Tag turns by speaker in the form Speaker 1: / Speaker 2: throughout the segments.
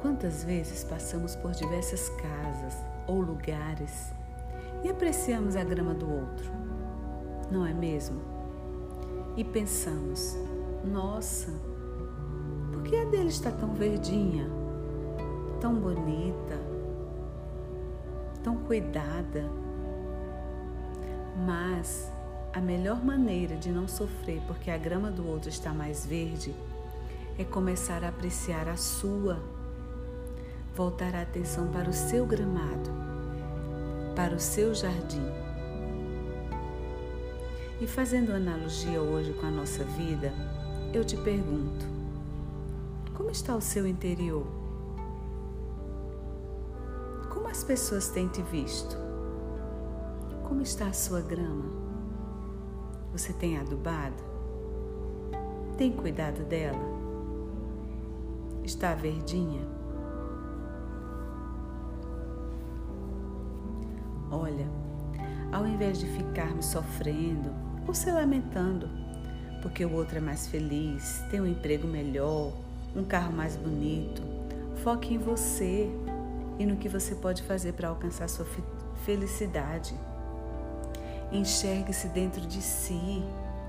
Speaker 1: Quantas vezes passamos por diversas casas ou lugares e apreciamos a grama do outro, não é mesmo? E pensamos, nossa, por que a dele está tão verdinha, tão bonita, tão cuidada? Mas a melhor maneira de não sofrer porque a grama do outro está mais verde é começar a apreciar a sua, voltar a atenção para o seu gramado, para o seu jardim. E fazendo analogia hoje com a nossa vida, eu te pergunto: como está o seu interior? Como as pessoas têm te visto? Como está a sua grama? Você tem adubado? Tem cuidado dela? Está verdinha? Olha, ao invés de ficarmos sofrendo ou se lamentando porque o outro é mais feliz, tem um emprego melhor, um carro mais bonito, foque em você e no que você pode fazer para alcançar sua felicidade. Enxergue-se dentro de si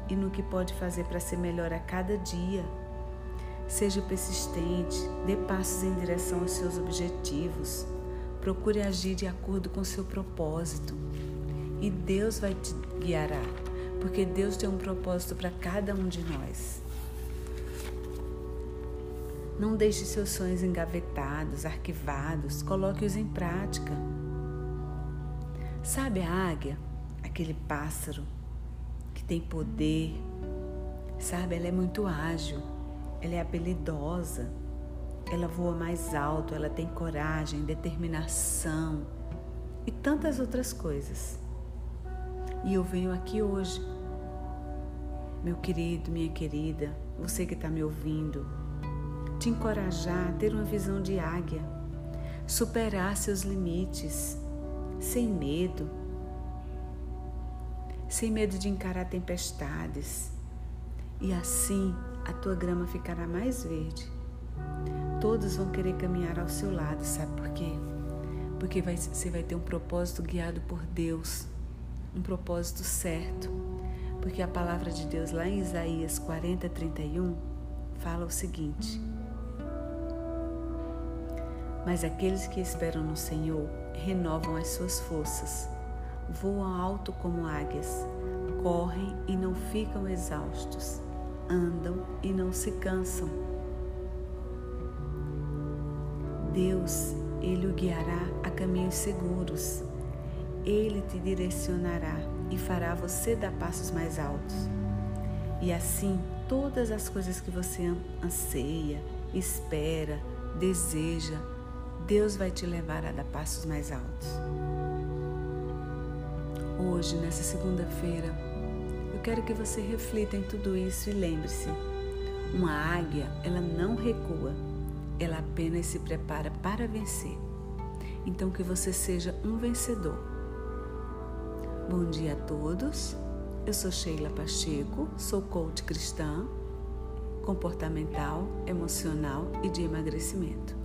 Speaker 1: e no que pode fazer para ser melhor a cada dia. Seja persistente, dê passos em direção aos seus objetivos. Procure agir de acordo com seu propósito. E Deus vai te guiará, porque Deus tem um propósito para cada um de nós. Não deixe seus sonhos engavetados, arquivados, coloque-os em prática. Sabe a águia? aquele pássaro que tem poder, sabe? Ela é muito ágil, ela é habilidosa, ela voa mais alto, ela tem coragem, determinação e tantas outras coisas. E eu venho aqui hoje, meu querido, minha querida, você que está me ouvindo, te encorajar a ter uma visão de águia, superar seus limites, sem medo, sem medo de encarar tempestades. E assim a tua grama ficará mais verde. Todos vão querer caminhar ao seu lado, sabe por quê? Porque vai, você vai ter um propósito guiado por Deus, um propósito certo. Porque a palavra de Deus lá em Isaías 40, 31 fala o seguinte: Mas aqueles que esperam no Senhor renovam as suas forças voam alto como águias, correm e não ficam exaustos, andam e não se cansam. Deus, Ele o guiará a caminhos seguros. Ele te direcionará e fará você dar passos mais altos. E assim, todas as coisas que você anseia, espera, deseja, Deus vai te levar a dar passos mais altos. Hoje, nessa segunda-feira, eu quero que você reflita em tudo isso e lembre-se: uma águia, ela não recua, ela apenas se prepara para vencer. Então, que você seja um vencedor. Bom dia a todos. Eu sou Sheila Pacheco, sou coach cristã, comportamental, emocional e de emagrecimento.